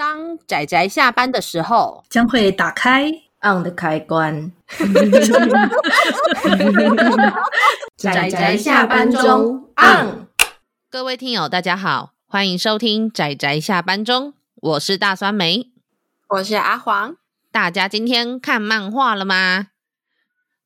当仔仔下班的时候，将会打开 on 的开关。仔仔下班中 on。各位听友，大家好，欢迎收听仔仔下班中，我是大酸梅，我是阿黄。大家今天看漫画了吗？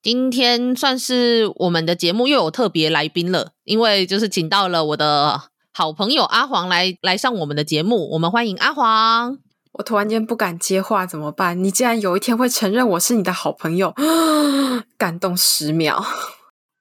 今天算是我们的节目又有特别来宾了，因为就是请到了我的。好朋友阿黄来来上我们的节目，我们欢迎阿黄。我突然间不敢接话，怎么办？你竟然有一天会承认我是你的好朋友，感动十秒。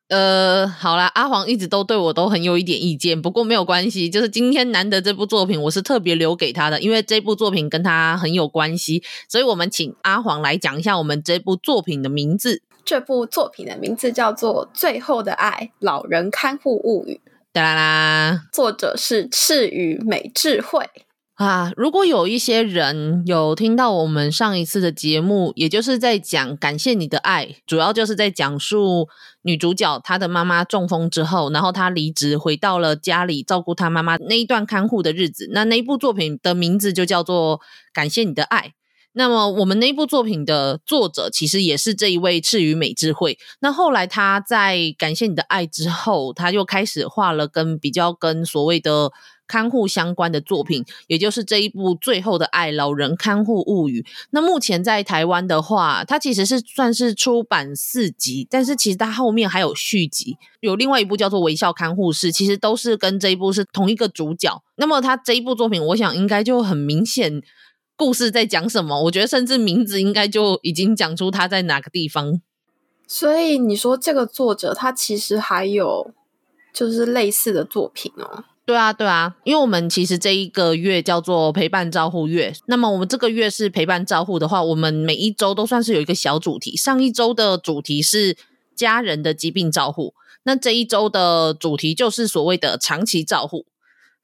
呃，好啦，阿黄一直都对我都很有一点意见，不过没有关系，就是今天难得这部作品，我是特别留给他的，因为这部作品跟他很有关系，所以我们请阿黄来讲一下我们这部作品的名字。这部作品的名字叫做《最后的爱：老人看护物语》。哒啦啦，作者是赤羽美智慧啊。如果有一些人有听到我们上一次的节目，也就是在讲感谢你的爱，主要就是在讲述女主角她的妈妈中风之后，然后她离职回到了家里照顾她妈妈那一段看护的日子。那那一部作品的名字就叫做《感谢你的爱》。那么，我们那部作品的作者其实也是这一位赤羽美智慧。那后来他在《感谢你的爱》之后，他又开始画了跟比较跟所谓的看护相关的作品，也就是这一部《最后的爱：老人看护物语》。那目前在台湾的话，它其实是算是出版四集，但是其实它后面还有续集，有另外一部叫做《微笑看护士》，其实都是跟这一部是同一个主角。那么他这一部作品，我想应该就很明显。故事在讲什么？我觉得甚至名字应该就已经讲出他在哪个地方。所以你说这个作者他其实还有就是类似的作品哦？对啊，对啊，因为我们其实这一个月叫做陪伴照护月。那么我们这个月是陪伴照护的话，我们每一周都算是有一个小主题。上一周的主题是家人的疾病照护，那这一周的主题就是所谓的长期照护。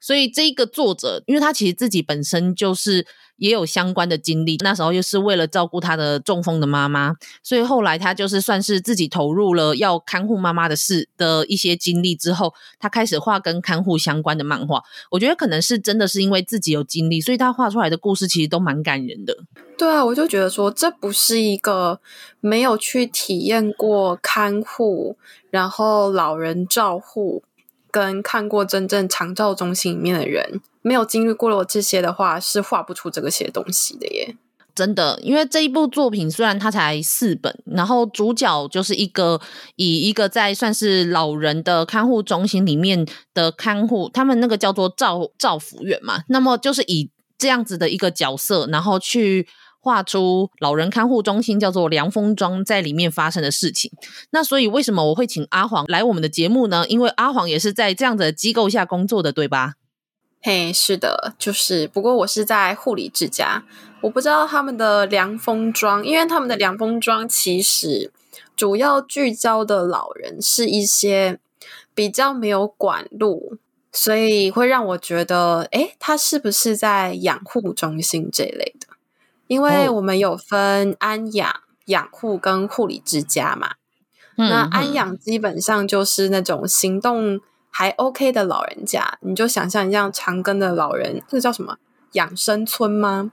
所以这一个作者，因为他其实自己本身就是也有相关的经历，那时候又是为了照顾他的中风的妈妈，所以后来他就是算是自己投入了要看护妈妈的事的一些经历之后，他开始画跟看护相关的漫画。我觉得可能是真的是因为自己有经历，所以他画出来的故事其实都蛮感人的。对啊，我就觉得说，这不是一个没有去体验过看护，然后老人照护。跟看过真正长照中心里面的人，没有经历过了这些的话，是画不出这个些东西的耶。真的，因为这一部作品虽然它才四本，然后主角就是一个以一个在算是老人的看护中心里面的看护，他们那个叫做照照服员嘛，那么就是以这样子的一个角色，然后去。画出老人看护中心叫做凉风庄，在里面发生的事情。那所以为什么我会请阿黄来我们的节目呢？因为阿黄也是在这样的机构下工作的，对吧？嘿，是的，就是。不过我是在护理之家，我不知道他们的凉风庄，因为他们的凉风庄其实主要聚焦的老人是一些比较没有管路，所以会让我觉得，诶，他是不是在养护中心这一类的？因为我们有分安养、养护跟护理之家嘛，嗯、那安养基本上就是那种行动还 OK 的老人家，你就想象一样长庚的老人，这个叫什么养生村吗？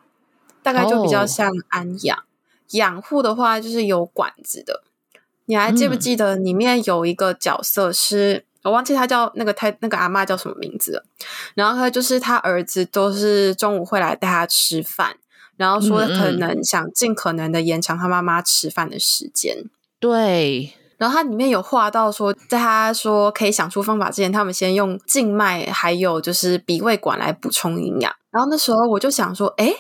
大概就比较像安养。哦、养护的话就是有管子的，你还记不记得里面有一个角色是、嗯、我忘记他叫那个太那个阿妈叫什么名字了，然后他就是他儿子都是中午会来带他吃饭。然后说可能想尽可能的延长他妈妈吃饭的时间。对，然后他里面有画到说，在他说可以想出方法之前，他们先用静脉还有就是鼻胃管来补充营养。然后那时候我就想说，诶，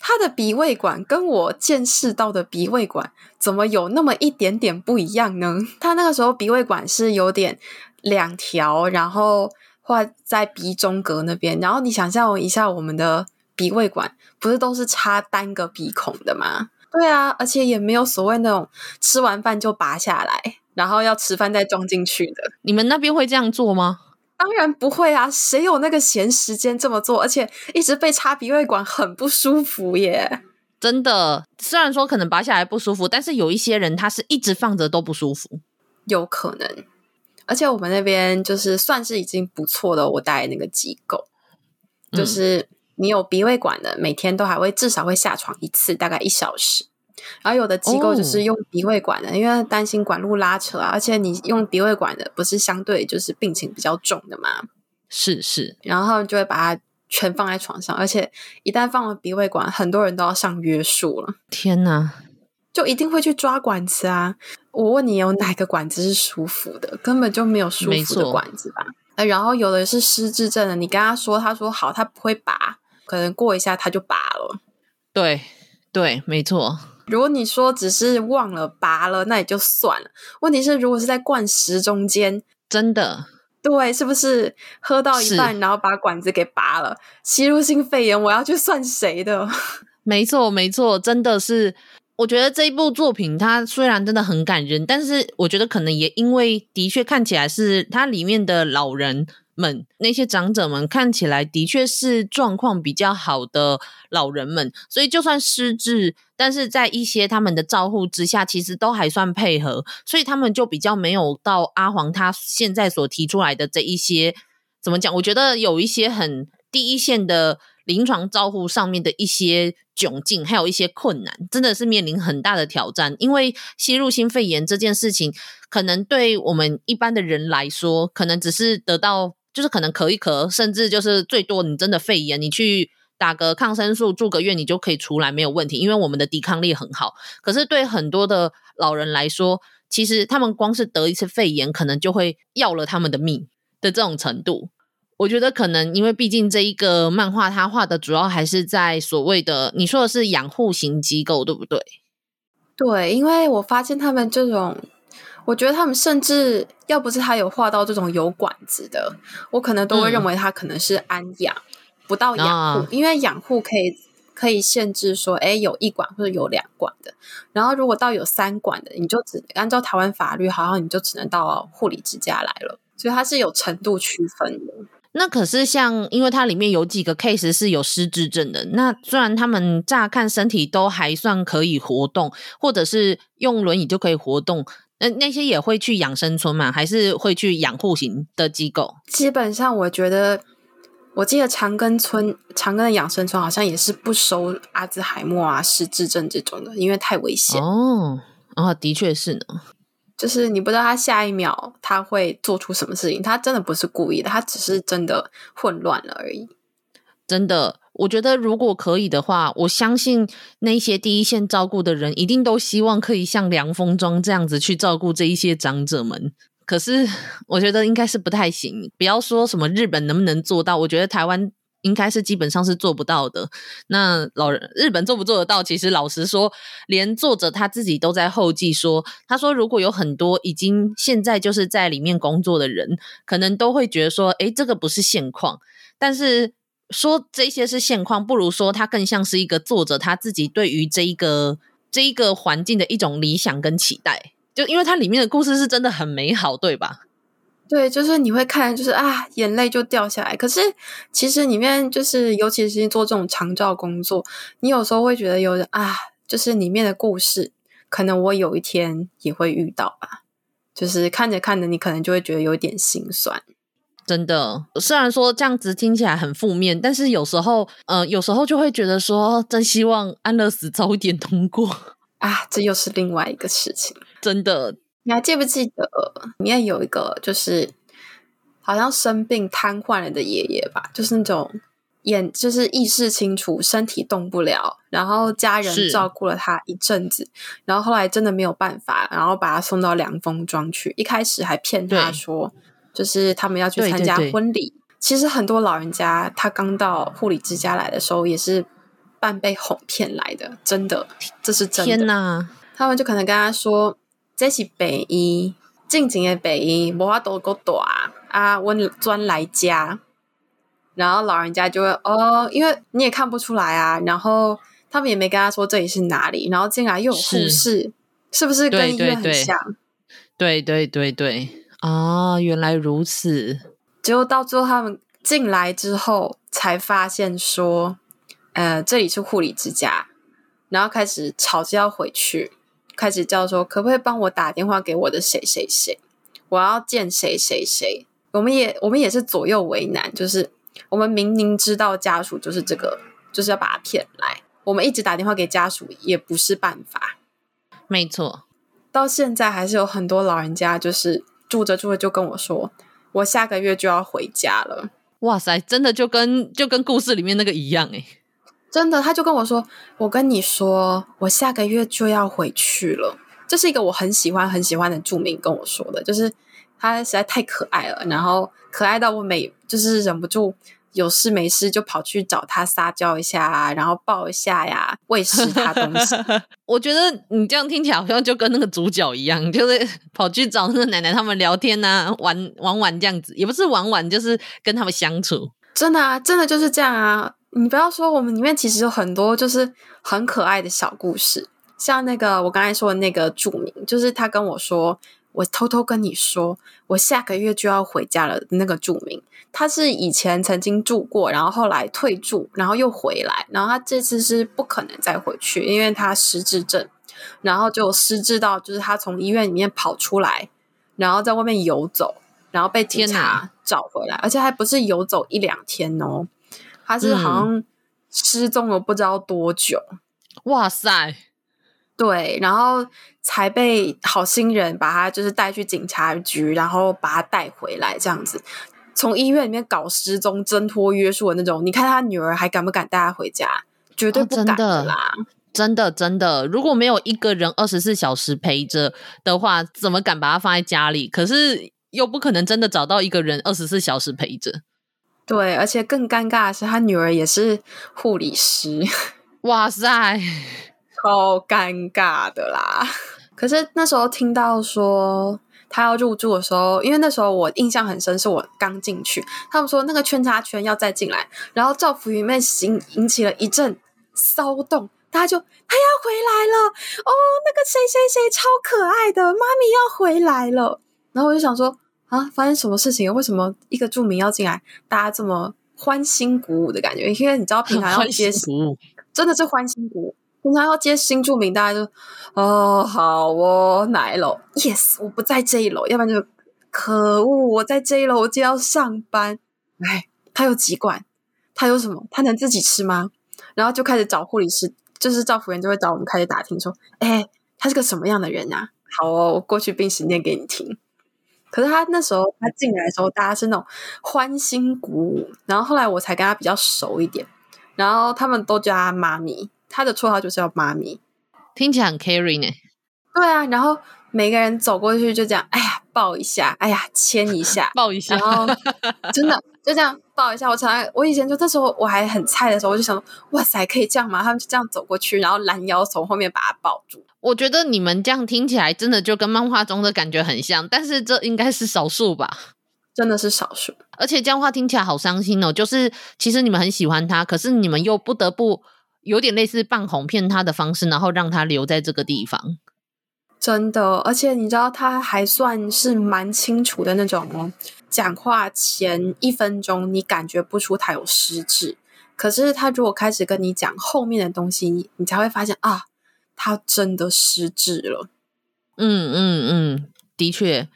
他的鼻胃管跟我见识到的鼻胃管怎么有那么一点点不一样呢？他那个时候鼻胃管是有点两条，然后画在鼻中隔那边。然后你想象一下我们的。鼻胃管不是都是插单个鼻孔的吗？对啊，而且也没有所谓那种吃完饭就拔下来，然后要吃饭再装进去的。你们那边会这样做吗？当然不会啊，谁有那个闲时间这么做？而且一直被插鼻胃管很不舒服耶。真的，虽然说可能拔下来不舒服，但是有一些人他是一直放着都不舒服，有可能。而且我们那边就是算是已经不错的，我带那个机构就是。嗯你有鼻胃管的，每天都还会至少会下床一次，大概一小时。然后有的机构就是用鼻胃管的，哦、因为担心管路拉扯啊，而且你用鼻胃管的不是相对就是病情比较重的嘛？是是，然后就会把它全放在床上，而且一旦放了鼻胃管，很多人都要上约束了。天哪，就一定会去抓管子啊！我问你，有哪个管子是舒服的？根本就没有舒服的管子吧？哎，然后有的是失智症的，你跟他说，他说好，他不会拔，可能过一下它就拔了。对对，没错。如果你说只是忘了拔了，那也就算了。问题是，如果是在灌食中间，真的，对，是不是喝到一半，然后把管子给拔了，吸入性肺炎，我要去算谁的？没错，没错，真的是。我觉得这一部作品，它虽然真的很感人，但是我觉得可能也因为的确看起来是它里面的老人们，那些长者们看起来的确是状况比较好的老人们，所以就算失智，但是在一些他们的照护之下，其实都还算配合，所以他们就比较没有到阿黄他现在所提出来的这一些，怎么讲？我觉得有一些很第一线的。临床照护上面的一些窘境，还有一些困难，真的是面临很大的挑战。因为吸入性肺炎这件事情，可能对我们一般的人来说，可能只是得到，就是可能咳一咳，甚至就是最多你真的肺炎，你去打个抗生素，住个院，你就可以出来没有问题，因为我们的抵抗力很好。可是对很多的老人来说，其实他们光是得一次肺炎，可能就会要了他们的命的这种程度。我觉得可能因为毕竟这一个漫画，它画的主要还是在所谓的你说的是养护型机构，对不对？对，因为我发现他们这种，我觉得他们甚至要不是他有画到这种有管子的，我可能都会认为他可能是安养，嗯、不到养护，啊、因为养护可以可以限制说，哎，有一管或者有两管的，然后如果到有三管的，你就只按照台湾法律，好像你就只能到护理之家来了，所以它是有程度区分的。那可是像，因为它里面有几个 case 是有失智症的。那虽然他们乍看身体都还算可以活动，或者是用轮椅就可以活动，那那些也会去养生村嘛？还是会去养护型的机构？基本上，我觉得，我记得长庚村、长庚的养生村好像也是不收阿兹海默啊、失智症这种的，因为太危险。哦，啊，的确是呢。就是你不知道他下一秒他会做出什么事情，他真的不是故意的，他只是真的混乱了而已。真的，我觉得如果可以的话，我相信那些第一线照顾的人一定都希望可以像凉风庄这样子去照顾这一些长者们。可是我觉得应该是不太行。不要说什么日本能不能做到，我觉得台湾。应该是基本上是做不到的。那老人日本做不做得到？其实老实说，连作者他自己都在后记说，他说如果有很多已经现在就是在里面工作的人，可能都会觉得说，诶，这个不是现况。但是说这些是现况，不如说他更像是一个作者他自己对于这一个这一个环境的一种理想跟期待。就因为它里面的故事是真的很美好，对吧？对，就是你会看，就是啊，眼泪就掉下来。可是其实里面就是，尤其是做这种长照工作，你有时候会觉得有啊，就是里面的故事，可能我有一天也会遇到吧。就是看着看着，你可能就会觉得有点心酸。真的，虽然说这样子听起来很负面，但是有时候，嗯、呃，有时候就会觉得说，真希望安乐死早一点通过 啊。这又是另外一个事情，真的。你还记不记得里面有一个就是好像生病瘫痪了的爷爷吧？就是那种眼就是意识清楚，身体动不了，然后家人照顾了他一阵子，然后后来真的没有办法，然后把他送到凉风庄去。一开始还骗他说，对就是他们要去参加婚礼。对对对，其实很多老人家他刚到护理之家来的时候，也是半被哄骗来的，真的，这是真的。天哪！他们就可能跟他说。这是北医，近景的北医，无法度够大啊！我专来家，然后老人家就会哦，因为你也看不出来啊。然后他们也没跟他说这里是哪里，然后进来又有护士，是，是不是跟医院很像？对对对对，对啊，原来如此。结果到最后他们进来之后，才发现说，呃，这里是护理之家，然后开始吵着要回去。开始叫说，可不可以帮我打电话给我的谁谁谁？我要见谁谁谁。我们也我们也是左右为难，就是我们明明知道家属就是这个，就是要把他骗来，我们一直打电话给家属也不是办法。没错，到现在还是有很多老人家，就是住着住着就跟我说，我下个月就要回家了。哇塞，真的就跟就跟故事里面那个一样诶。真的，他就跟我说，我跟你说，我下个月就要回去了。这是一个我很喜欢很喜欢的著名跟我说的，就是他实在太可爱了，然后可爱到我每就是忍不住有事没事就跑去找他撒娇一下，然后抱一下呀，喂食他东西。我觉得你这样听起来好像就跟那个主角一样，就是跑去找那个奶奶他们聊天啊，玩玩玩这样子，也不是玩玩，就是跟他们相处。真的啊，真的就是这样啊！你不要说，我们里面其实有很多就是很可爱的小故事。像那个我刚才说的那个著名，就是他跟我说，我偷偷跟你说，我下个月就要回家了。那个住民，他是以前曾经住过，然后后来退住，然后又回来，然后他这次是不可能再回去，因为他失智症，然后就失智到就是他从医院里面跑出来，然后在外面游走，然后被警察找回来，而且还不是游走一两天哦，他是好像失踪了不知道多久。嗯、哇塞！对，然后才被好心人把他就是带去警察局，然后把他带回来，这样子从医院里面搞失踪、挣脱约束的那种。你看他女儿还敢不敢带他回家？绝对不敢的啦！哦、真的，真的，真的，如果没有一个人二十四小时陪着的话，怎么敢把他放在家里？可是又不可能真的找到一个人二十四小时陪着。对，而且更尴尬的是，他女儿也是护理师。哇塞！超尴尬的啦！可是那时候听到说他要入住的时候，因为那时候我印象很深，是我刚进去，他们说那个圈叉圈要再进来，然后赵福云妹引引起了一阵骚动，大家就他要回来了哦，那个谁谁谁超可爱的妈咪要回来了，然后我就想说啊，发生什么事情？为什么一个住民要进来，大家这么欢欣鼓舞的感觉？因为你知道平常要接真的是欢欣鼓舞。平常要接新住民，大家就哦好哦哪一楼？Yes，我不在这一楼，要不然就可恶，我在这一楼，我就要上班。哎，他有几管？他有什么？他能自己吃吗？然后就开始找护理师，就是照服员就会找我们开始打听，说：哎，他是个什么样的人呀？好哦，我过去病史念给你听。可是他那时候他进来的时候，大家是那种欢欣鼓舞，然后后来我才跟他比较熟一点，然后他们都叫他妈咪。他的绰号就是叫妈咪，听起来很 caring 呢。对啊，然后每个人走过去就这样，哎呀抱一下，哎呀牵一下，抱一下，然后 真的就这样抱一下。我常常我以前就那时候我还很菜的时候，我就想，哇塞，可以这样吗？他们就这样走过去，然后拦腰从后面把他抱住。我觉得你们这样听起来真的就跟漫画中的感觉很像，但是这应该是少数吧？真的是少数，而且这样话听起来好伤心哦。就是其实你们很喜欢他，可是你们又不得不。有点类似半哄骗他的方式，然后让他留在这个地方。真的，而且你知道他还算是蛮清楚的那种哦。讲话前一分钟你感觉不出他有失智，可是他如果开始跟你讲后面的东西，你才会发现啊，他真的失智了。嗯嗯嗯，的确。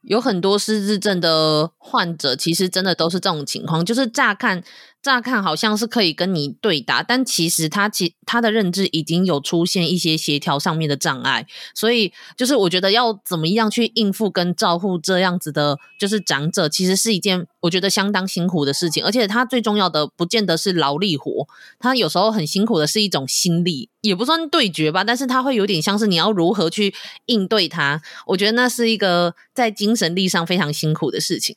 有很多失智症的患者，其实真的都是这种情况，就是乍看乍看好像是可以跟你对答，但其实他其他的认知已经有出现一些协调上面的障碍，所以就是我觉得要怎么样去应付跟照顾这样子的，就是长者，其实是一件我觉得相当辛苦的事情，而且他最重要的不见得是劳力活，他有时候很辛苦的是一种心力，也不算对决吧，但是他会有点像是你要如何去应对他，我觉得那是一个在。精神力上非常辛苦的事情，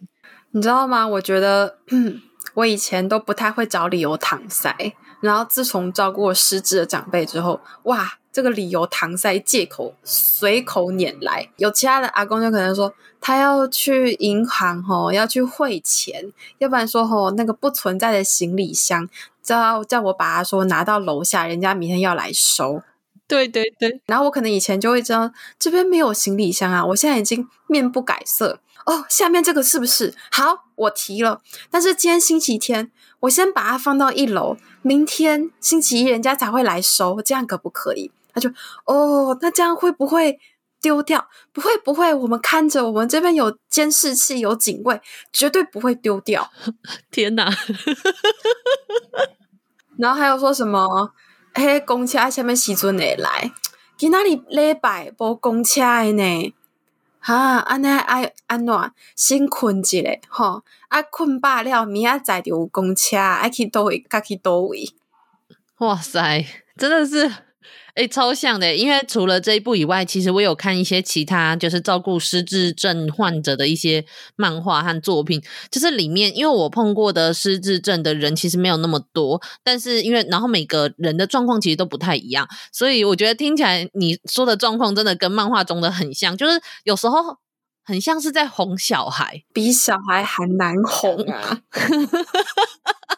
你知道吗？我觉得我以前都不太会找理由搪塞，然后自从照顾失智的长辈之后，哇，这个理由搪塞借口随口拈来。有其他的阿公就可能说他要去银行吼，要去汇钱，要不然说吼那个不存在的行李箱，叫叫我把他说拿到楼下，人家明天要来收。对对对，然后我可能以前就会知道这边没有行李箱啊，我现在已经面不改色哦。下面这个是不是好？我提了，但是今天星期天，我先把它放到一楼，明天星期一人家才会来收，这样可不可以？他就哦，那这样会不会丢掉，不会不会，我们看着，我们这边有监视器，有警卫，绝对不会丢掉。天哪！然后还有说什么？嘿，公车下面时阵会来？今仔日礼拜无公车的呢？哈，安尼爱安怎？先困一下，吼，啊困饱了，明仔载就有公车，爱去倒位，该去倒位。哇塞，真的是。诶、欸、超像的，因为除了这一部以外，其实我有看一些其他就是照顾失智症患者的一些漫画和作品，就是里面因为我碰过的失智症的人其实没有那么多，但是因为然后每个人的状况其实都不太一样，所以我觉得听起来你说的状况真的跟漫画中的很像，就是有时候很像是在哄小孩，比小孩还难哄啊。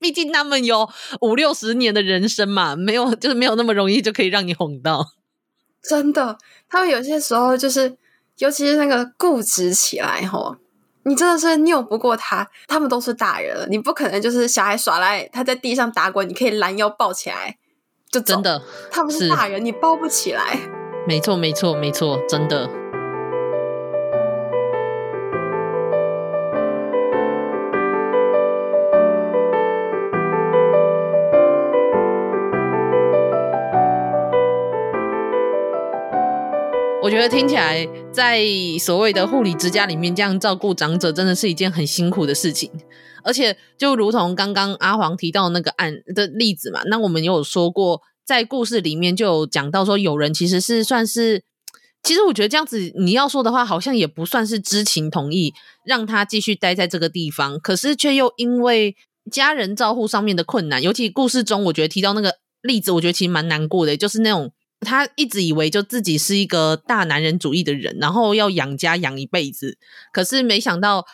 毕竟他们有五六十年的人生嘛，没有就是没有那么容易就可以让你哄到。真的，他们有些时候就是，尤其是那个固执起来吼，你真的是拗不过他。他们都是大人了，你不可能就是小孩耍赖，他在地上打滚，你可以拦腰抱起来就。真的，他们是大人，你抱不起来。没错，没错，没错，真的。我觉得听起来，在所谓的护理之家里面，这样照顾长者，真的是一件很辛苦的事情。而且，就如同刚刚阿黄提到那个案的例子嘛，那我们也有说过，在故事里面就有讲到说，有人其实是算是，其实我觉得这样子你要说的话，好像也不算是知情同意让他继续待在这个地方，可是却又因为家人照护上面的困难，尤其故事中我觉得提到那个例子，我觉得其实蛮难过的，就是那种。他一直以为就自己是一个大男人主义的人，然后要养家养一辈子。可是没想到，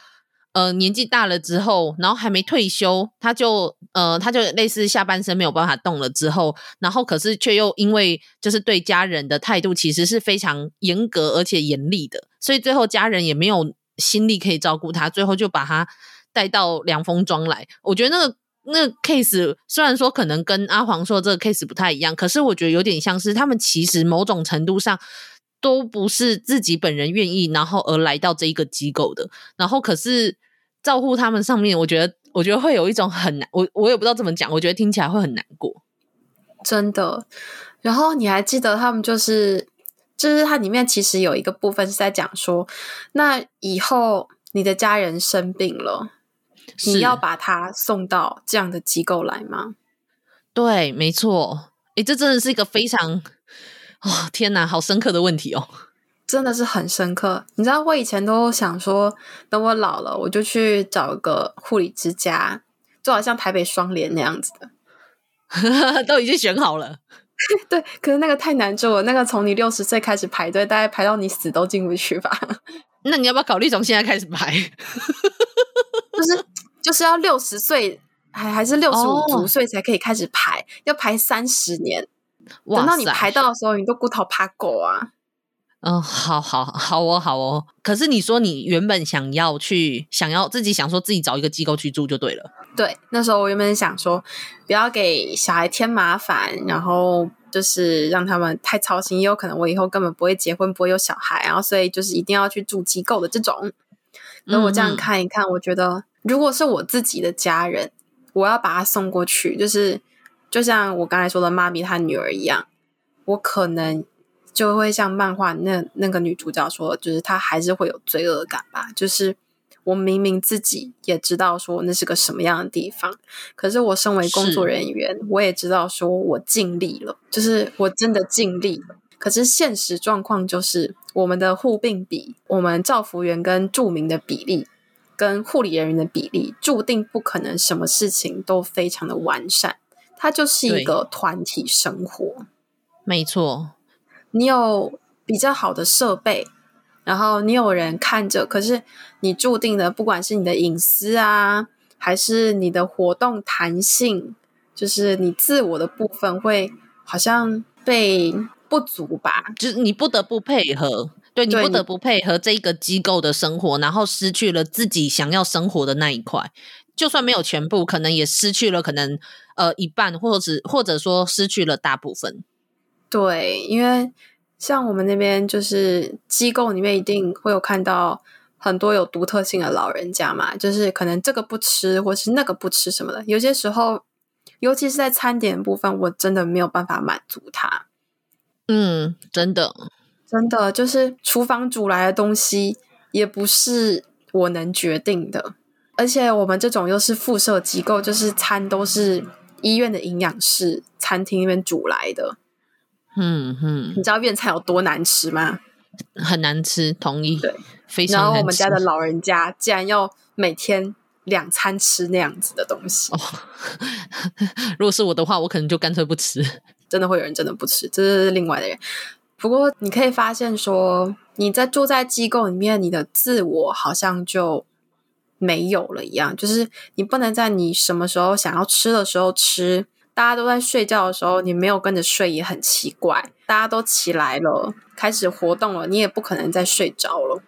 呃，年纪大了之后，然后还没退休，他就呃，他就类似下半身没有办法动了之后，然后可是却又因为就是对家人的态度其实是非常严格而且严厉的，所以最后家人也没有心力可以照顾他，最后就把他带到凉风庄来。我觉得那个。那 case 虽然说可能跟阿黄说这个 case 不太一样，可是我觉得有点像是他们其实某种程度上都不是自己本人愿意，然后而来到这一个机构的，然后可是照顾他们上面，我觉得我觉得会有一种很难，我我也不知道怎么讲，我觉得听起来会很难过，真的。然后你还记得他们就是就是它里面其实有一个部分是在讲说，那以后你的家人生病了。你要把他送到这样的机构来吗？对，没错。诶，这真的是一个非常……哦，天哪，好深刻的问题哦！真的是很深刻。你知道，我以前都想说，等我老了，我就去找一个护理之家，就好像台北双联那样子的，都已经选好了。对，可是那个太难做了，那个从你六十岁开始排队，大概排到你死都进不去吧？那你要不要考虑从现在开始排？就是。要六十岁还还是六十五岁才可以开始排，哦、要排三十年。等到你排到的时候，你都骨头怕狗啊！嗯，好好好哦，好哦。可是你说你原本想要去，想要自己想说自己找一个机构去住就对了。对，那时候我原本想说不要给小孩添麻烦，然后就是让他们太操心，也有可能我以后根本不会结婚，不会有小孩，然后所以就是一定要去住机构的这种。那我这样看一看，嗯、我觉得。如果是我自己的家人，我要把他送过去，就是就像我刚才说的妈咪她女儿一样，我可能就会像漫画那那个女主角说，就是她还是会有罪恶感吧。就是我明明自己也知道说那是个什么样的地方，可是我身为工作人员，我也知道说我尽力了，就是我真的尽力了。可是现实状况就是我们的护病比，我们照服员跟住民的比例。跟护理人员的比例注定不可能什么事情都非常的完善，它就是一个团体生活。没错，你有比较好的设备，然后你有人看着，可是你注定的，不管是你的隐私啊，还是你的活动弹性，就是你自我的部分，会好像被不足吧，就是你不得不配合。对，你不得不配合这一个机构的生活，然后失去了自己想要生活的那一块。就算没有全部，可能也失去了可能呃一半，或者或者说失去了大部分。对，因为像我们那边就是机构里面一定会有看到很多有独特性的老人家嘛，就是可能这个不吃，或是那个不吃什么的。有些时候，尤其是在餐点部分，我真的没有办法满足他。嗯，真的，真的就是厨房煮来的东西也不是我能决定的，而且我们这种又是附设机构，就是餐都是医院的营养室餐厅那边煮来的。嗯哼，你知道院菜有多难吃吗？很难吃，同意。对，非常。然后我们家的老人家竟然要每天两餐吃那样子的东西。哦，如果是我的话，我可能就干脆不吃。真的会有人真的不吃，这是另外的人。不过你可以发现说，你在住在机构里面，你的自我好像就没有了一样，就是你不能在你什么时候想要吃的时候吃。大家都在睡觉的时候，你没有跟着睡也很奇怪。大家都起来了，开始活动了，你也不可能再睡着了。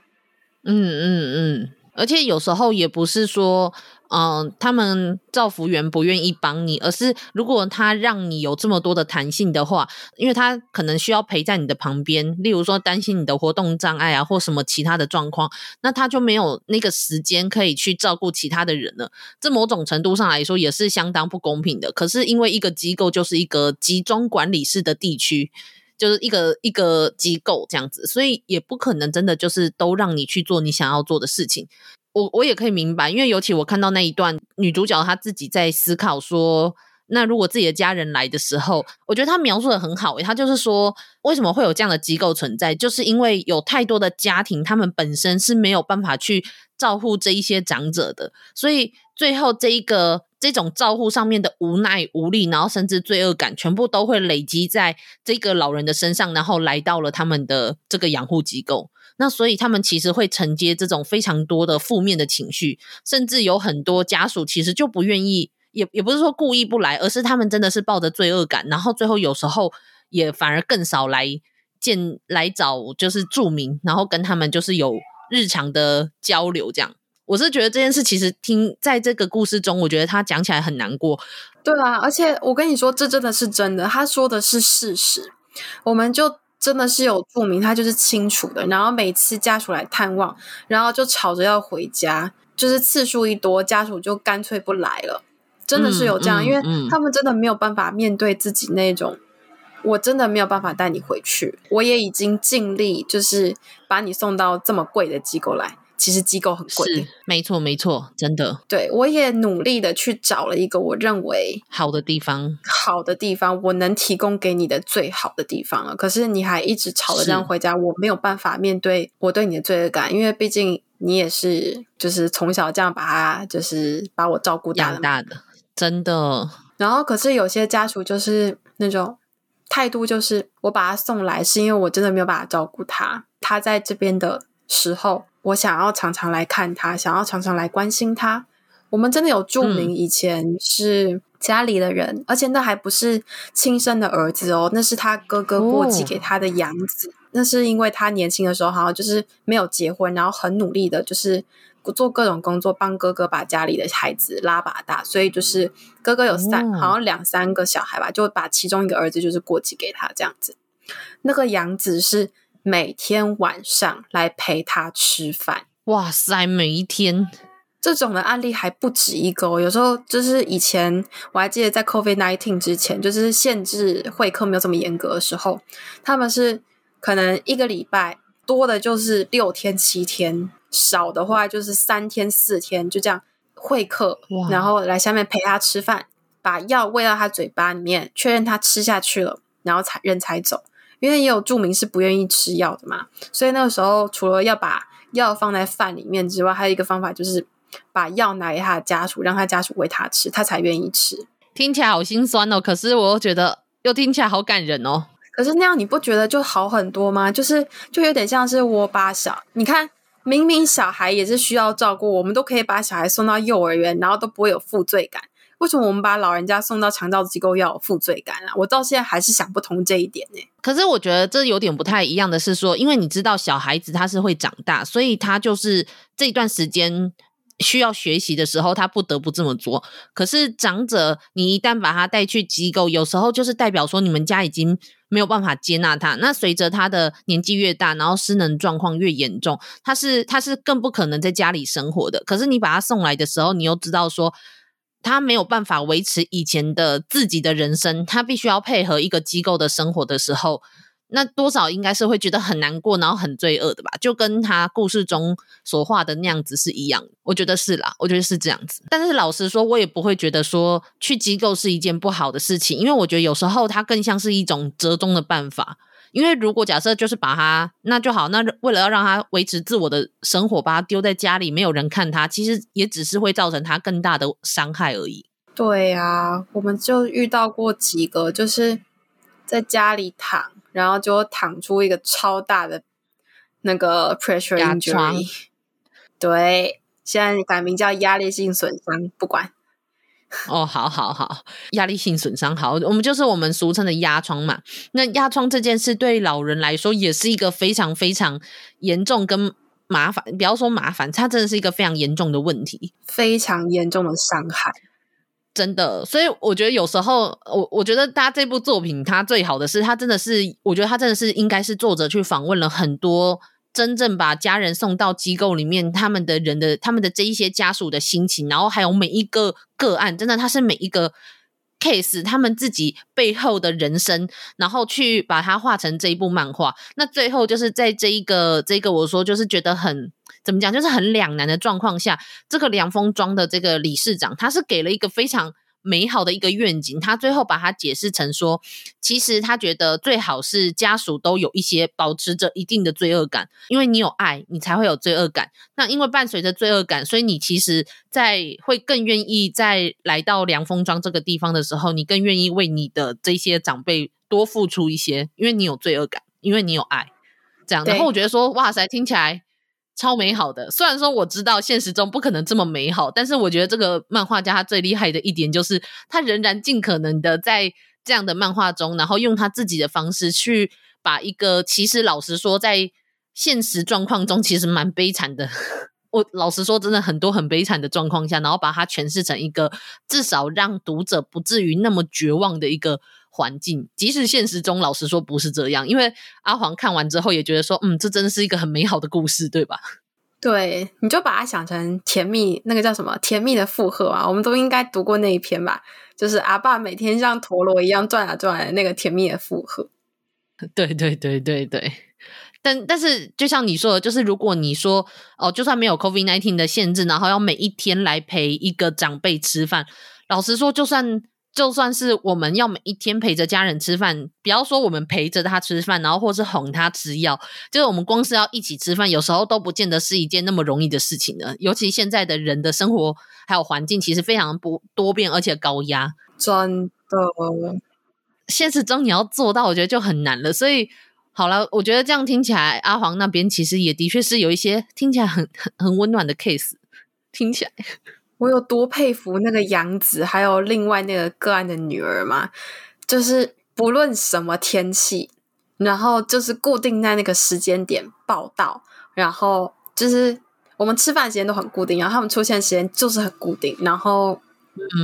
嗯嗯嗯，而且有时候也不是说。嗯、他们照服员不愿意帮你，而是如果他让你有这么多的弹性的话，因为他可能需要陪在你的旁边，例如说担心你的活动障碍啊，或什么其他的状况，那他就没有那个时间可以去照顾其他的人了。这某种程度上来说也是相当不公平的。可是因为一个机构就是一个集中管理式的地区，就是一个一个机构这样子，所以也不可能真的就是都让你去做你想要做的事情。我我也可以明白，因为尤其我看到那一段女主角她自己在思考说，那如果自己的家人来的时候，我觉得她描述的很好诶，她就是说，为什么会有这样的机构存在，就是因为有太多的家庭，他们本身是没有办法去照顾这一些长者的，所以最后这一个这种照顾上面的无奈无力，然后甚至罪恶感，全部都会累积在这个老人的身上，然后来到了他们的这个养护机构。那所以他们其实会承接这种非常多的负面的情绪，甚至有很多家属其实就不愿意，也也不是说故意不来，而是他们真的是抱着罪恶感，然后最后有时候也反而更少来见来找就是住民，然后跟他们就是有日常的交流这样。我是觉得这件事其实听在这个故事中，我觉得他讲起来很难过。对啊，而且我跟你说，这真的是真的，他说的是事实，我们就。真的是有注明，他就是清楚的。然后每次家属来探望，然后就吵着要回家，就是次数一多，家属就干脆不来了。真的是有这样，嗯嗯、因为他们真的没有办法面对自己那种，我真的没有办法带你回去。我也已经尽力，就是把你送到这么贵的机构来。其实机构很贵，是没错没错，真的。对，我也努力的去找了一个我认为好的地方，好的地方，我能提供给你的最好的地方了。可是你还一直吵着这样回家，我没有办法面对我对你的罪恶感，因为毕竟你也是就是从小这样把他就是把我照顾大的，大的，真的。然后可是有些家属就是那种态度，就是我把他送来是因为我真的没有办法照顾他，他在这边的时候。我想要常常来看他，想要常常来关心他。我们真的有注明以前是家里的人，嗯、而且那还不是亲生的儿子哦，那是他哥哥过继给他的养子。哦、那是因为他年轻的时候好像就是没有结婚，然后很努力的，就是做各种工作，帮哥哥把家里的孩子拉把大。所以就是哥哥有三，哦、好像两三个小孩吧，就把其中一个儿子就是过继给他这样子。那个养子是。每天晚上来陪他吃饭，哇塞！每一天这种的案例还不止一个哦。有时候就是以前我还记得在 COVID nineteen 之前，就是限制会客没有这么严格的时候，他们是可能一个礼拜多的就是六天七天，少的话就是三天四天，就这样会客，哇然后来下面陪他吃饭，把药喂到他嘴巴里面，确认他吃下去了，然后才人才走。因为也有住民是不愿意吃药的嘛，所以那个时候除了要把药放在饭里面之外，还有一个方法就是把药拿给他的家属，让他家属喂他吃，他才愿意吃。听起来好心酸哦，可是我又觉得又听起来好感人哦。可是那样你不觉得就好很多吗？就是就有点像是我把小，你看明明小孩也是需要照顾，我们都可以把小孩送到幼儿园，然后都不会有负罪感。为什么我们把老人家送到长照机构要有负罪感啊？我到现在还是想不通这一点呢。可是我觉得这有点不太一样的是说，因为你知道小孩子他是会长大，所以他就是这段时间需要学习的时候，他不得不这么做。可是长者，你一旦把他带去机构，有时候就是代表说你们家已经没有办法接纳他。那随着他的年纪越大，然后失能状况越严重，他是他是更不可能在家里生活的。可是你把他送来的时候，你又知道说他没有办法维持以前的自己的人生，他必须要配合一个机构的生活的时候。那多少应该是会觉得很难过，然后很罪恶的吧？就跟他故事中所画的那样子是一样。我觉得是啦，我觉得是这样子。但是老实说，我也不会觉得说去机构是一件不好的事情，因为我觉得有时候它更像是一种折中的办法。因为如果假设就是把他那就好，那为了要让他维持自我的生活，把他丢在家里，没有人看他，其实也只是会造成他更大的伤害而已。对啊，我们就遇到过几个，就是在家里躺。然后就躺出一个超大的那个 pressure injury，对，现在改名叫压力性损伤，不管。哦，好好好，压力性损伤，好，我们就是我们俗称的压疮嘛。那压疮这件事对老人来说也是一个非常非常严重跟麻烦，不要说麻烦，它真的是一个非常严重的问题，非常严重的伤害。真的，所以我觉得有时候，我我觉得大家这部作品，它最好的是，它真的是，我觉得它真的是应该是作者去访问了很多真正把家人送到机构里面，他们的人的他们的这一些家属的心情，然后还有每一个个案，真的，他是每一个 case，他们自己背后的人生，然后去把它画成这一部漫画。那最后就是在这一个这个，我说就是觉得很。怎么讲？就是很两难的状况下，这个凉风庄的这个理事长，他是给了一个非常美好的一个愿景。他最后把它解释成说，其实他觉得最好是家属都有一些保持着一定的罪恶感，因为你有爱，你才会有罪恶感。那因为伴随着罪恶感，所以你其实在会更愿意在来到凉风庄这个地方的时候，你更愿意为你的这些长辈多付出一些，因为你有罪恶感，因为你有爱。这样，然后我觉得说，哇塞，听起来。超美好的，虽然说我知道现实中不可能这么美好，但是我觉得这个漫画家他最厉害的一点就是，他仍然尽可能的在这样的漫画中，然后用他自己的方式去把一个其实老实说在现实状况中其实蛮悲惨的，我老实说真的很多很悲惨的状况下，然后把它诠释成一个至少让读者不至于那么绝望的一个。环境，即使现实中老实说不是这样，因为阿黄看完之后也觉得说，嗯，这真的是一个很美好的故事，对吧？对，你就把它想成甜蜜，那个叫什么？甜蜜的负荷啊，我们都应该读过那一篇吧？就是阿爸每天像陀螺一样转啊转的那个甜蜜的负荷。对对对对对，但但是就像你说的，就是如果你说哦，就算没有 COVID nineteen 的限制，然后要每一天来陪一个长辈吃饭，老实说，就算。就算是我们要每一天陪着家人吃饭，不要说我们陪着他吃饭，然后或是哄他吃药，就是我们光是要一起吃饭，有时候都不见得是一件那么容易的事情呢。尤其现在的人的生活还有环境，其实非常不多变，而且高压。真的，现实中你要做到，我觉得就很难了。所以好了，我觉得这样听起来，阿黄那边其实也的确是有一些听起来很很很温暖的 case，听起来。我有多佩服那个杨子，还有另外那个个案的女儿嘛？就是不论什么天气，然后就是固定在那个时间点报到，然后就是我们吃饭时间都很固定，然后他们出现时间就是很固定，然后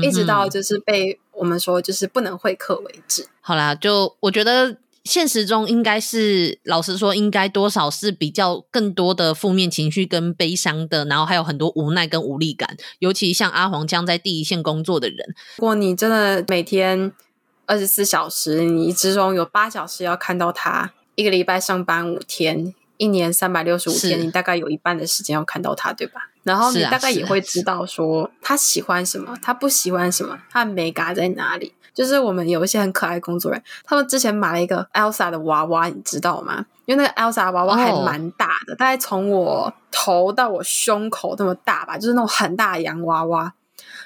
一直到就是被我们说就是不能会客为止。好啦，就我觉得。现实中应该是，老实说，应该多少是比较更多的负面情绪跟悲伤的，然后还有很多无奈跟无力感。尤其像阿黄这样在第一线工作的人，如果你真的每天二十四小时，你之中有八小时要看到他，一个礼拜上班五天，一年三百六十五天，你大概有一半的时间要看到他，对吧？然后你大概也会知道说他喜欢什么，他不喜欢什么，他美嘎在哪里。就是我们有一些很可爱的工作人员，他们之前买了一个 Elsa 的娃娃，你知道吗？因为那个 Elsa 娃娃还蛮大的，oh. 大概从我头到我胸口那么大吧，就是那种很大的洋娃娃。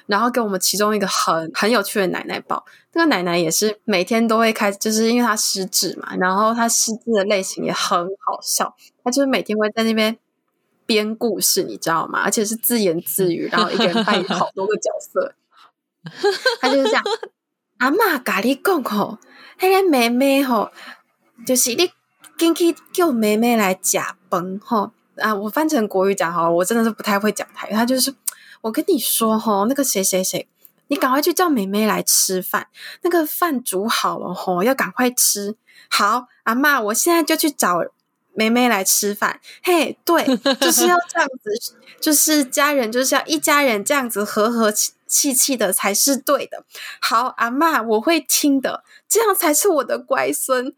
然后给我们其中一个很很有趣的奶奶抱，那个奶奶也是每天都会开，就是因为她失智嘛，然后她失智的类型也很好笑，她就是每天会在那边编故事，你知道吗？而且是自言自语，然后一个人扮演好多个角色，她就是这样。阿嬷甲你讲吼，迄个妹妹吼，就是你进去叫妹妹来食饭吼。啊，我翻成国语讲吼，我真的是不太会讲台语。他就是我跟你说吼，那个谁谁谁，你赶快去叫妹妹来吃饭，那个饭煮好了吼，要赶快吃。好，阿嬷，我现在就去找妹妹来吃饭。嘿，对，就是要这样子，就是家人就是要一家人这样子和和气气气的才是对的。好，阿嬷，我会听的，这样才是我的乖孙。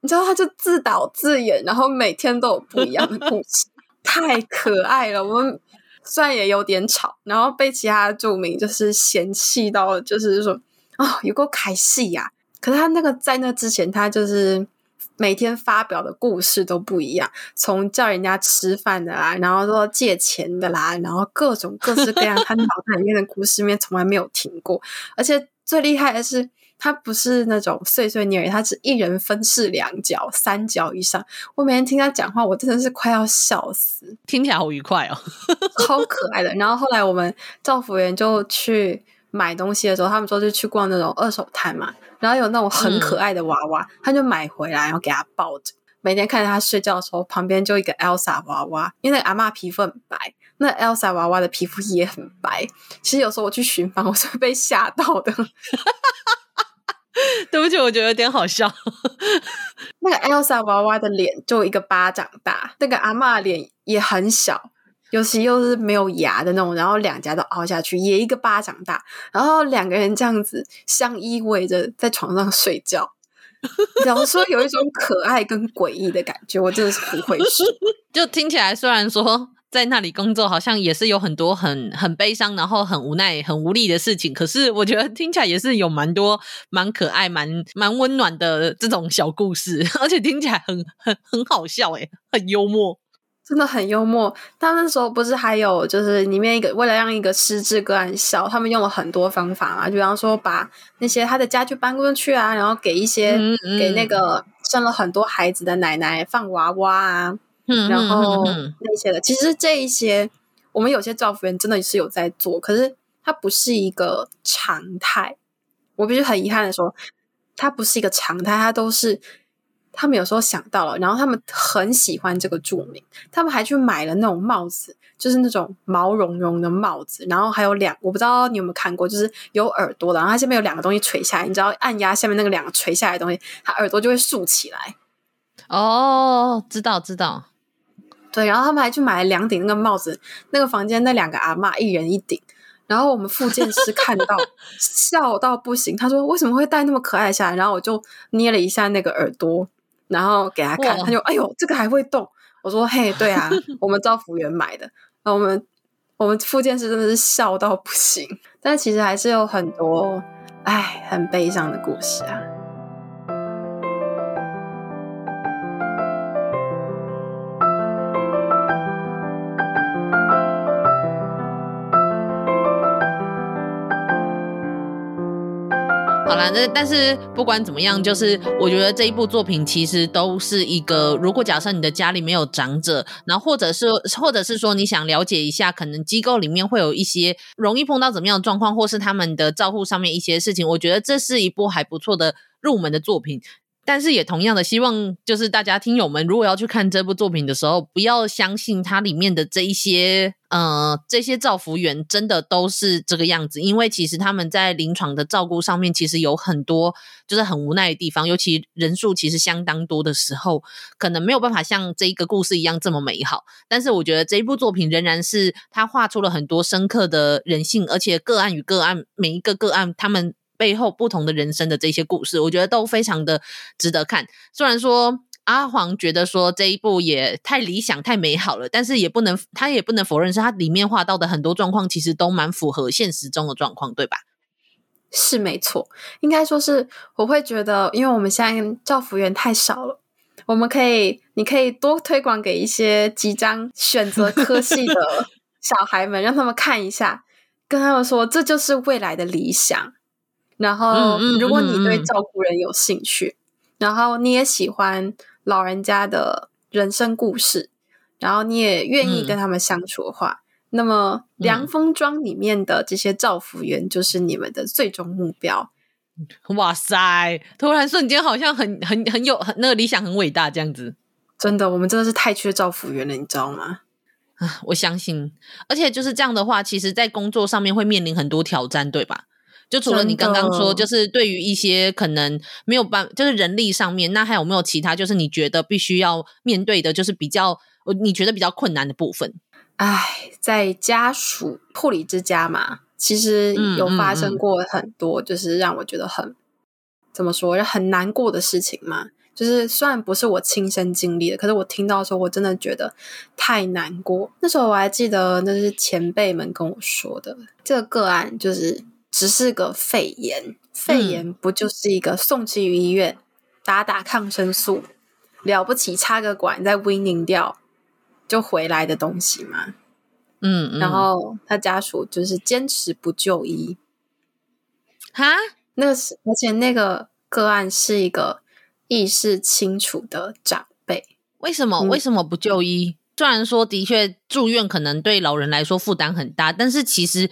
你知道，他就自导自演，然后每天都有不一样的故事，太可爱了。我们虽然也有点吵，然后被其他著名就是嫌弃到，就是说啊、哦，有够开戏呀！可是他那个在那之前，他就是每天发表的故事都不一样，从叫人家吃饭的啦，然后说借钱的啦，然后各种各式各样，他脑袋里面的故事面从来没有停过，而且最厉害的是。他不是那种碎碎念，他是一人分饰两角、三角以上。我每天听他讲话，我真的是快要笑死。听起来好愉快哦，超可爱的。然后后来我们赵服员就去买东西的时候，他们说就去逛那种二手摊嘛，然后有那种很可爱的娃娃，嗯、他就买回来，然后给他抱着。每天看着他睡觉的时候，旁边就一个 Elsa 娃娃，因为那个阿嬷皮肤很白，那 Elsa 娃娃的皮肤也很白。其实有时候我去巡房，我是会被吓到的。对不起，我觉得有点好笑。那个 Elsa 娃娃的脸就一个巴掌大，那个阿嬷脸也很小，尤其又是没有牙的那种，然后两颊都凹下去，也一个巴掌大。然后两个人这样子相依偎着在床上睡觉，然后说有一种可爱跟诡异的感觉，我真的是不会说。就听起来虽然说。在那里工作好像也是有很多很很悲伤，然后很无奈、很无力的事情。可是我觉得听起来也是有蛮多蛮可爱、蛮蛮温暖的这种小故事，而且听起来很很很好笑，诶，很幽默，真的很幽默。他们那时候不是还有就是里面一个为了让一个失智个案笑，他们用了很多方法啊，就比方说把那些他的家具搬过去啊，然后给一些嗯嗯给那个生了很多孩子的奶奶放娃娃啊。然后那些的，其实这一些我们有些照服员真的是有在做，可是它不是一个常态。我必须很遗憾的说，它不是一个常态，它都是他们有时候想到了，然后他们很喜欢这个著名，他们还去买了那种帽子，就是那种毛茸茸的帽子，然后还有两，我不知道你有没有看过，就是有耳朵的，然后它下面有两个东西垂下来，你知道按压下面那个两个垂下来的东西，它耳朵就会竖起来。哦，知道知道。对，然后他们还去买了两顶那个帽子，那个房间那两个阿嬷一人一顶，然后我们复健师看到 笑到不行，他说为什么会戴那么可爱下来？然后我就捏了一下那个耳朵，然后给他看，他就哎呦这个还会动，我说嘿对啊，我们招服员买的，那我们我们副建师真的是笑到不行，但其实还是有很多哎很悲伤的故事啊。啦，那但是不管怎么样，就是我觉得这一部作品其实都是一个，如果假设你的家里没有长者，然后或者是或者是说你想了解一下，可能机构里面会有一些容易碰到怎么样的状况，或是他们的照护上面一些事情，我觉得这是一部还不错的入门的作品。但是也同样的希望，就是大家听友们，如果要去看这部作品的时候，不要相信它里面的这一些，呃，这些造福员真的都是这个样子，因为其实他们在临床的照顾上面，其实有很多就是很无奈的地方，尤其人数其实相当多的时候，可能没有办法像这一个故事一样这么美好。但是我觉得这一部作品仍然是他画出了很多深刻的人性，而且个案与个案，每一个个案他们。背后不同的人生的这些故事，我觉得都非常的值得看。虽然说阿黄觉得说这一部也太理想、太美好了，但是也不能他也不能否认，是他里面画到的很多状况其实都蛮符合现实中的状况，对吧？是没错，应该说是我会觉得，因为我们现在教辅员太少了，我们可以，你可以多推广给一些即将选择科系的 小孩们，让他们看一下，跟他们说这就是未来的理想。然后，如果你对照顾人有兴趣，然后你也喜欢老人家的人生故事，然后你也愿意跟他们相处的话，嗯、那么凉风庄里面的这些照服员就是你们的最终目标。哇塞！突然瞬间好像很很很有很那个理想很伟大这样子。真的，我们真的是太缺照服员了，你知道吗？啊，我相信，而且就是这样的话，其实在工作上面会面临很多挑战，对吧？就除了你刚刚说，就是对于一些可能没有办，就是人力上面，那还有没有其他？就是你觉得必须要面对的，就是比较你觉得比较困难的部分？哎，在家属护理之家嘛，其实有发生过很多，就是让我觉得很、嗯嗯嗯、怎么说，很难过的事情嘛。就是虽然不是我亲身经历的，可是我听到的时候，我真的觉得太难过。那时候我还记得，那是前辈们跟我说的，这个个案就是。只是个肺炎，肺炎不就是一个送去医院、嗯、打打抗生素，了不起插个管再 winning 掉就回来的东西吗？嗯，嗯，然后他家属就是坚持不就医，哈，那个是而且那个个案是一个意识清楚的长辈，为什么、嗯、为什么不就医？虽然说的确住院可能对老人来说负担很大，但是其实。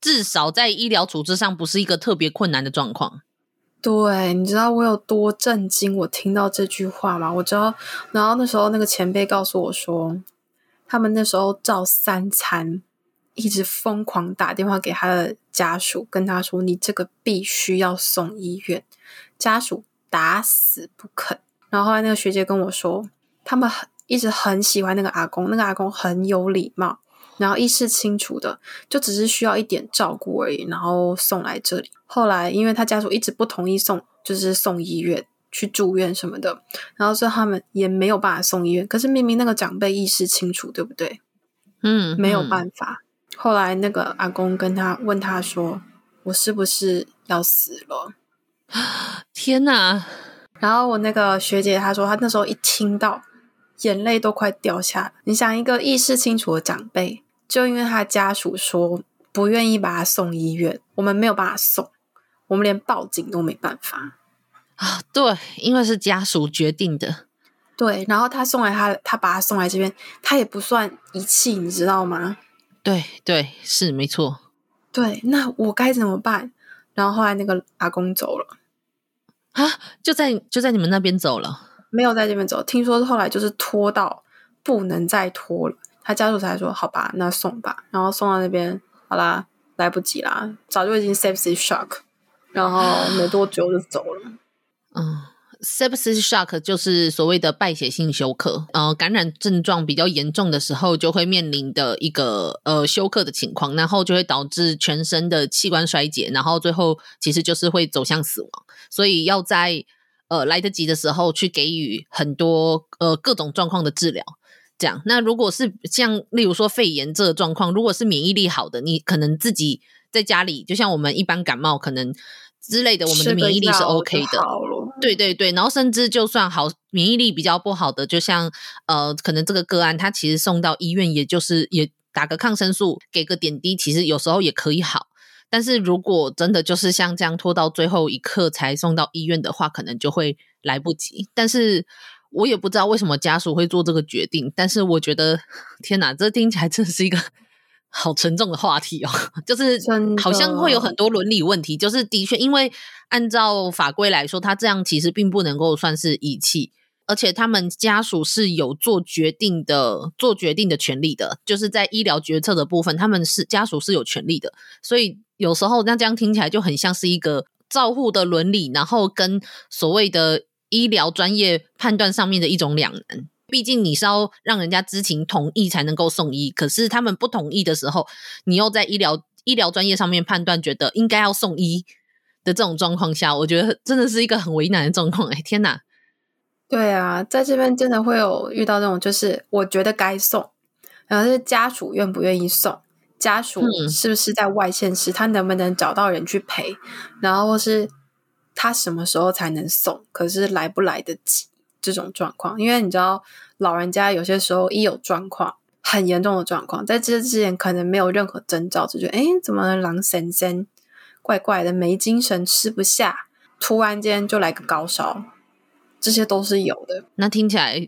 至少在医疗处置上不是一个特别困难的状况。对，你知道我有多震惊？我听到这句话吗？我知道，然后那时候那个前辈告诉我说，他们那时候照三餐，一直疯狂打电话给他的家属，跟他说：“你这个必须要送医院。”家属打死不肯。然后后来那个学姐跟我说，他们很一直很喜欢那个阿公，那个阿公很有礼貌。然后意识清楚的，就只是需要一点照顾而已，然后送来这里。后来因为他家属一直不同意送，就是送医院去住院什么的，然后所以他们也没有办法送医院。可是明明那个长辈意识清楚，对不对？嗯，没有办法。后来那个阿公跟他问他说：“我是不是要死了？”天哪！然后我那个学姐她说，她那时候一听到，眼泪都快掉下来。你想，一个意识清楚的长辈。就因为他家属说不愿意把他送医院，我们没有办法送，我们连报警都没办法啊。对，因为是家属决定的。对，然后他送来他，他把他送来这边，他也不算遗弃，你知道吗？对对，是没错。对，那我该怎么办？然后后来那个阿公走了啊，就在就在你们那边走了，没有在这边走。听说后来就是拖到不能再拖了。他家属才说：“好吧，那送吧。”然后送到那边，好啦，来不及啦，早就已经 sepsis shock，然后没多久就走了。嗯，sepsis shock 就是所谓的败血性休克，呃，感染症状比较严重的时候，就会面临的一个呃休克的情况，然后就会导致全身的器官衰竭，然后最后其实就是会走向死亡。所以要在呃来得及的时候去给予很多呃各种状况的治疗。这样，那如果是像例如说肺炎这个状况，如果是免疫力好的，你可能自己在家里，就像我们一般感冒可能之类的，我们的免疫力是 OK 的。对对对，然后甚至就算好免疫力比较不好的，就像呃，可能这个个案他其实送到医院，也就是也打个抗生素，给个点滴，其实有时候也可以好。但是如果真的就是像这样拖到最后一刻才送到医院的话，可能就会来不及。但是。我也不知道为什么家属会做这个决定，但是我觉得，天哪，这听起来真是一个 好沉重的话题哦。就是好像会有很多伦理问题。就是的确，因为按照法规来说，他这样其实并不能够算是遗弃，而且他们家属是有做决定的、做决定的权利的。就是在医疗决策的部分，他们是家属是有权利的。所以有时候那这样听起来就很像是一个照护的伦理，然后跟所谓的。医疗专业判断上面的一种两难，毕竟你是要让人家知情同意才能够送医，可是他们不同意的时候，你又在医疗医疗专业上面判断觉得应该要送医的这种状况下，我觉得真的是一个很为难的状况。哎，天哪！对啊，在这边真的会有遇到那种，就是我觉得该送，然后是家属愿不愿意送，家属是不是在外县市，他能不能找到人去陪，然后是。他什么时候才能送？可是来不来得及这种状况，因为你知道，老人家有些时候一有状况，很严重的状况，在这之前可能没有任何征兆，就觉得诶，怎么狼神神怪怪的，没精神，吃不下，突然间就来个高烧，这些都是有的。那听起来，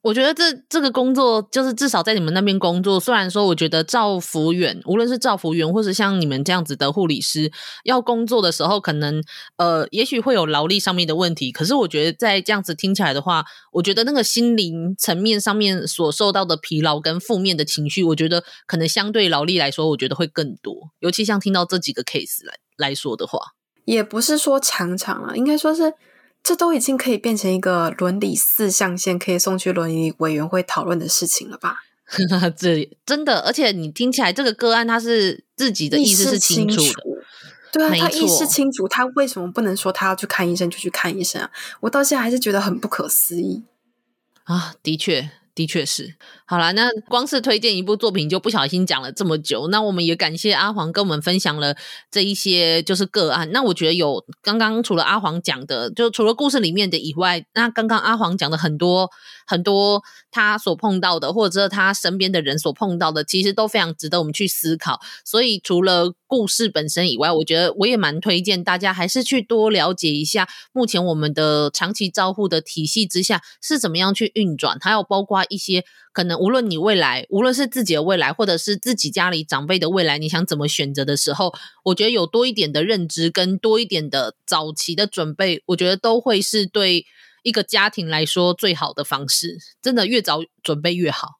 我觉得这这个工作就是至少在你们那边工作。虽然说，我觉得照服员，无论是照服员，或是像你们这样子的护理师，要工作的时候，可能呃，也许会有劳力上面的问题。可是，我觉得在这样子听起来的话，我觉得那个心灵层面上面所受到的疲劳跟负面的情绪，我觉得可能相对劳力来说，我觉得会更多。尤其像听到这几个 case 来来说的话，也不是说常常啊，应该说是。这都已经可以变成一个伦理四象限，可以送去伦理委员会讨论的事情了吧？这真的，而且你听起来这个个案，他是自己的意识是清楚的，楚对啊，他意识清楚，他为什么不能说他要去看医生就去看医生啊？我到现在还是觉得很不可思议啊！的确。的确是，好啦，那光是推荐一部作品就不小心讲了这么久，那我们也感谢阿黄跟我们分享了这一些就是个案。那我觉得有刚刚除了阿黄讲的，就除了故事里面的以外，那刚刚阿黄讲的很多很多他所碰到的，或者他身边的人所碰到的，其实都非常值得我们去思考。所以除了故事本身以外，我觉得我也蛮推荐大家还是去多了解一下目前我们的长期照护的体系之下是怎么样去运转，还有包括一些可能无论你未来，无论是自己的未来，或者是自己家里长辈的未来，你想怎么选择的时候，我觉得有多一点的认知跟多一点的早期的准备，我觉得都会是对一个家庭来说最好的方式。真的越早准备越好。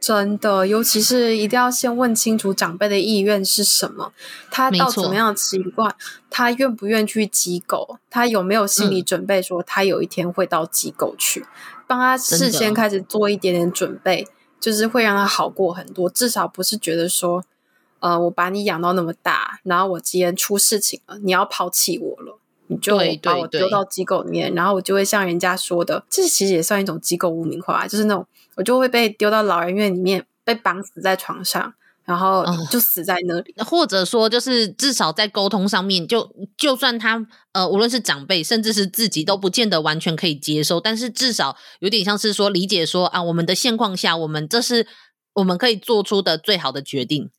真的，尤其是一定要先问清楚长辈的意愿是什么，他到怎么样的习惯，他愿不愿去机构，他有没有心理准备，说他有一天会到机构去，嗯、帮他事先开始做一点点准备，就是会让他好过很多。至少不是觉得说，呃，我把你养到那么大，然后我今天出事情了，你要抛弃我了，你就把我丢到机构里面，对对对，然后我就会像人家说的，这其实也算一种机构污名化，就是那种。我就会被丢到老人院里面，被绑死在床上，然后就死在那里。哦、或者说，就是至少在沟通上面，就就算他呃，无论是长辈，甚至是自己，都不见得完全可以接受。但是至少有点像是说理解说啊，我们的现况下，我们这是我们可以做出的最好的决定。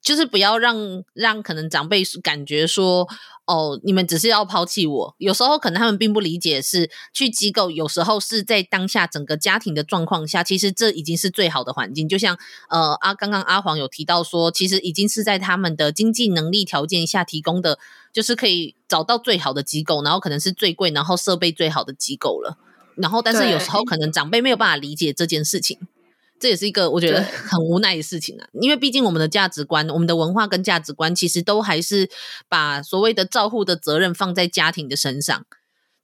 就是不要让让可能长辈感觉说哦，你们只是要抛弃我。有时候可能他们并不理解，是去机构，有时候是在当下整个家庭的状况下，其实这已经是最好的环境。就像呃阿刚刚阿黄有提到说，其实已经是在他们的经济能力条件下提供的，就是可以找到最好的机构，然后可能是最贵，然后设备最好的机构了。然后但是有时候可能长辈没有办法理解这件事情。这也是一个我觉得很无奈的事情啊，因为毕竟我们的价值观、我们的文化跟价值观，其实都还是把所谓的照护的责任放在家庭的身上。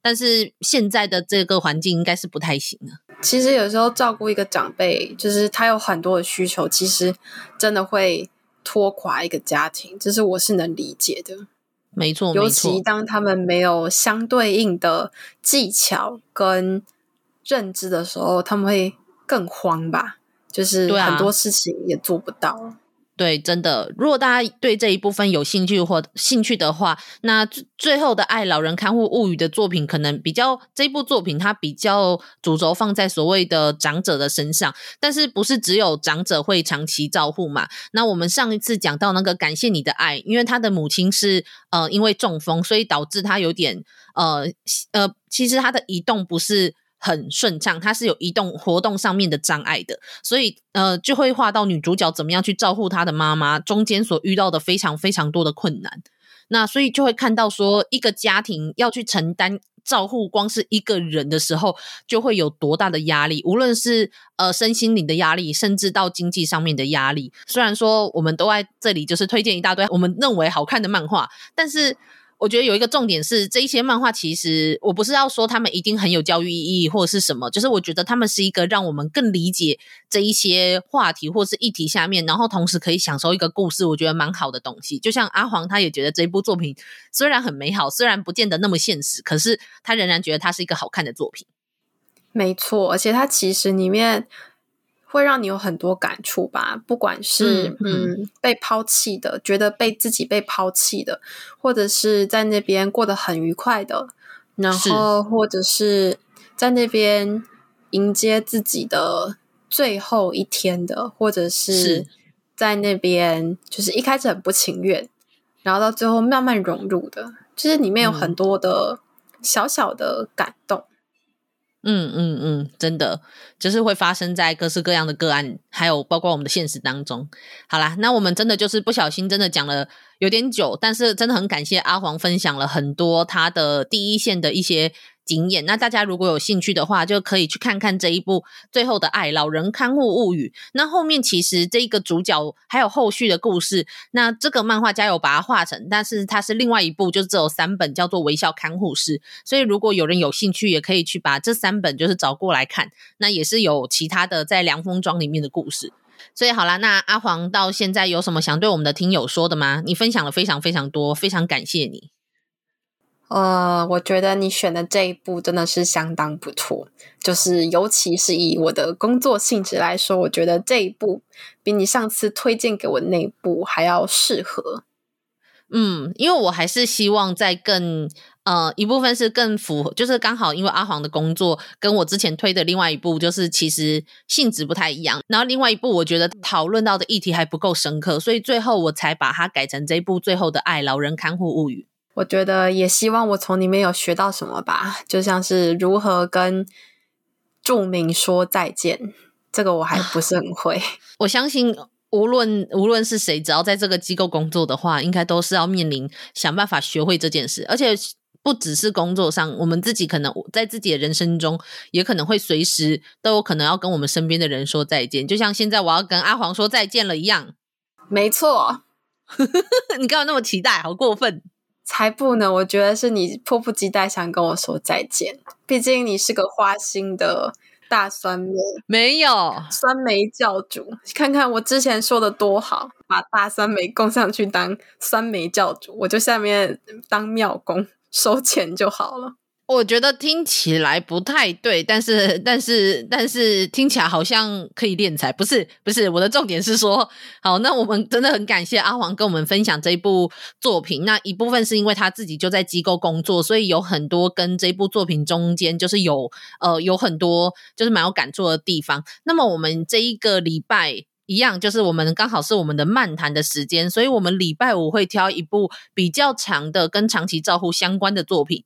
但是现在的这个环境应该是不太行了。其实有时候照顾一个长辈，就是他有很多的需求，其实真的会拖垮一个家庭，这是我是能理解的。没错，尤其当他们没有相对应的技巧跟认知的时候，他们会更慌吧。就是很多事情也做不到。对真的。如果大家对这一部分有兴趣或兴趣的话，那最后的《爱老人看护物语》的作品，可能比较这部作品它比较主轴放在所谓的长者的身上，但是不是只有长者会长期照护嘛？那我们上一次讲到那个感谢你的爱，因为他的母亲是呃因为中风，所以导致他有点呃呃，其实他的移动不是。很顺畅，他是有移动活动上面的障碍的，所以呃就会画到女主角怎么样去照顾她的妈妈，中间所遇到的非常非常多的困难。那所以就会看到说，一个家庭要去承担照顾光是一个人的时候，就会有多大的压力，无论是呃身心灵的压力，甚至到经济上面的压力。虽然说我们都在这里就是推荐一大堆我们认为好看的漫画，但是。我觉得有一个重点是，这一些漫画其实我不是要说他们一定很有教育意义或者是什么，就是我觉得他们是一个让我们更理解这一些话题或是议题下面，然后同时可以享受一个故事，我觉得蛮好的东西。就像阿黄他也觉得这一部作品虽然很美好，虽然不见得那么现实，可是他仍然觉得它是一个好看的作品。没错，而且它其实里面。会让你有很多感触吧，不管是嗯，嗯被抛弃的，觉得被自己被抛弃的，或者是在那边过得很愉快的，然后或者是在那边迎接自己的最后一天的，或者是在那边就是一开始很不情愿，然后到最后慢慢融入的，就是里面有很多的小小的感动。嗯嗯嗯嗯，真的就是会发生在各式各样的个案，还有包括我们的现实当中。好啦，那我们真的就是不小心，真的讲了有点久，但是真的很感谢阿黄分享了很多他的第一线的一些。经验，那大家如果有兴趣的话，就可以去看看这一部《最后的爱：老人看护物语》。那后面其实这一个主角还有后续的故事。那这个漫画家有把它画成，但是它是另外一部，就是只有三本，叫做《微笑看护师》。所以如果有人有兴趣，也可以去把这三本就是找过来看。那也是有其他的在凉风庄里面的故事。所以好啦，那阿黄到现在有什么想对我们的听友说的吗？你分享了非常非常多，非常感谢你。呃，我觉得你选的这一部真的是相当不错，就是尤其是以我的工作性质来说，我觉得这一部比你上次推荐给我那一部还要适合。嗯，因为我还是希望在更呃一部分是更符合，就是刚好因为阿黄的工作跟我之前推的另外一部就是其实性质不太一样，然后另外一部我觉得讨论到的议题还不够深刻，所以最后我才把它改成这一部《最后的爱：老人看护物语》。我觉得也希望我从里面有学到什么吧，就像是如何跟著名说再见，这个我还不是很会。我相信无论无论是谁，只要在这个机构工作的话，应该都是要面临想办法学会这件事。而且不只是工作上，我们自己可能在自己的人生中，也可能会随时都有可能要跟我们身边的人说再见。就像现在我要跟阿黄说再见了一样。没错，你干嘛那么期待？好过分！才不呢！我觉得是你迫不及待想跟我说再见。毕竟你是个花心的大酸梅，没有酸梅教主。看看我之前说的多好，把大酸梅供上去当酸梅教主，我就下面当庙公收钱就好了。我觉得听起来不太对，但是但是但是听起来好像可以敛财，不是不是。我的重点是说，好，那我们真的很感谢阿黄跟我们分享这一部作品。那一部分是因为他自己就在机构工作，所以有很多跟这部作品中间就是有呃有很多就是蛮有感触的地方。那么我们这一个礼拜一样，就是我们刚好是我们的漫谈的时间，所以我们礼拜五会挑一部比较长的跟长期照护相关的作品。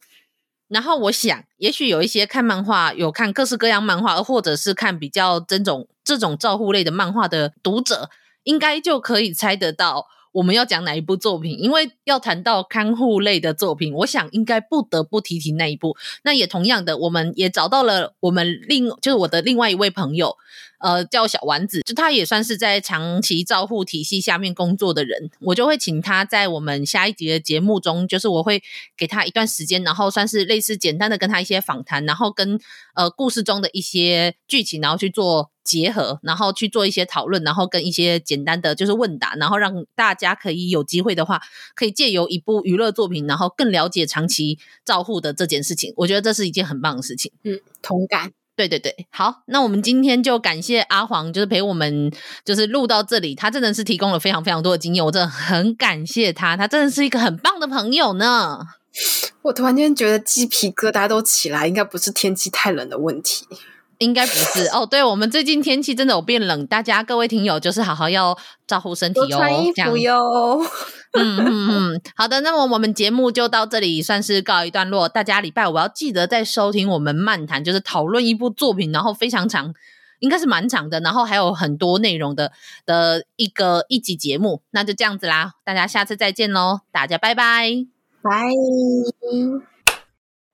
然后我想，也许有一些看漫画、有看各式各样漫画，或者是看比较这种这种照护类的漫画的读者，应该就可以猜得到我们要讲哪一部作品。因为要谈到看护类的作品，我想应该不得不提提那一部。那也同样的，我们也找到了我们另就是我的另外一位朋友。呃，叫小丸子，就他也算是在长期照护体系下面工作的人，我就会请他在我们下一集的节目中，就是我会给他一段时间，然后算是类似简单的跟他一些访谈，然后跟呃故事中的一些剧情，然后去做结合，然后去做一些讨论，然后跟一些简单的就是问答，然后让大家可以有机会的话，可以借由一部娱乐作品，然后更了解长期照护的这件事情。我觉得这是一件很棒的事情。嗯，同感。对对对，好，那我们今天就感谢阿黄，就是陪我们，就是录到这里。他真的是提供了非常非常多的经验，我真的很感谢他，他真的是一个很棒的朋友呢。我突然间觉得鸡皮疙瘩都起来，应该不是天气太冷的问题。应该不是 哦，对，我们最近天气真的有变冷，大家各位听友就是好好要照顾身体哦，穿衣服哟。嗯嗯嗯，好的，那么我们节目就到这里算是告一段落。大家礼拜五要记得再收听我们漫谈，就是讨论一部作品，然后非常长，应该是蛮长的，然后还有很多内容的的一个一集节目。那就这样子啦，大家下次再见喽，大家拜拜，拜。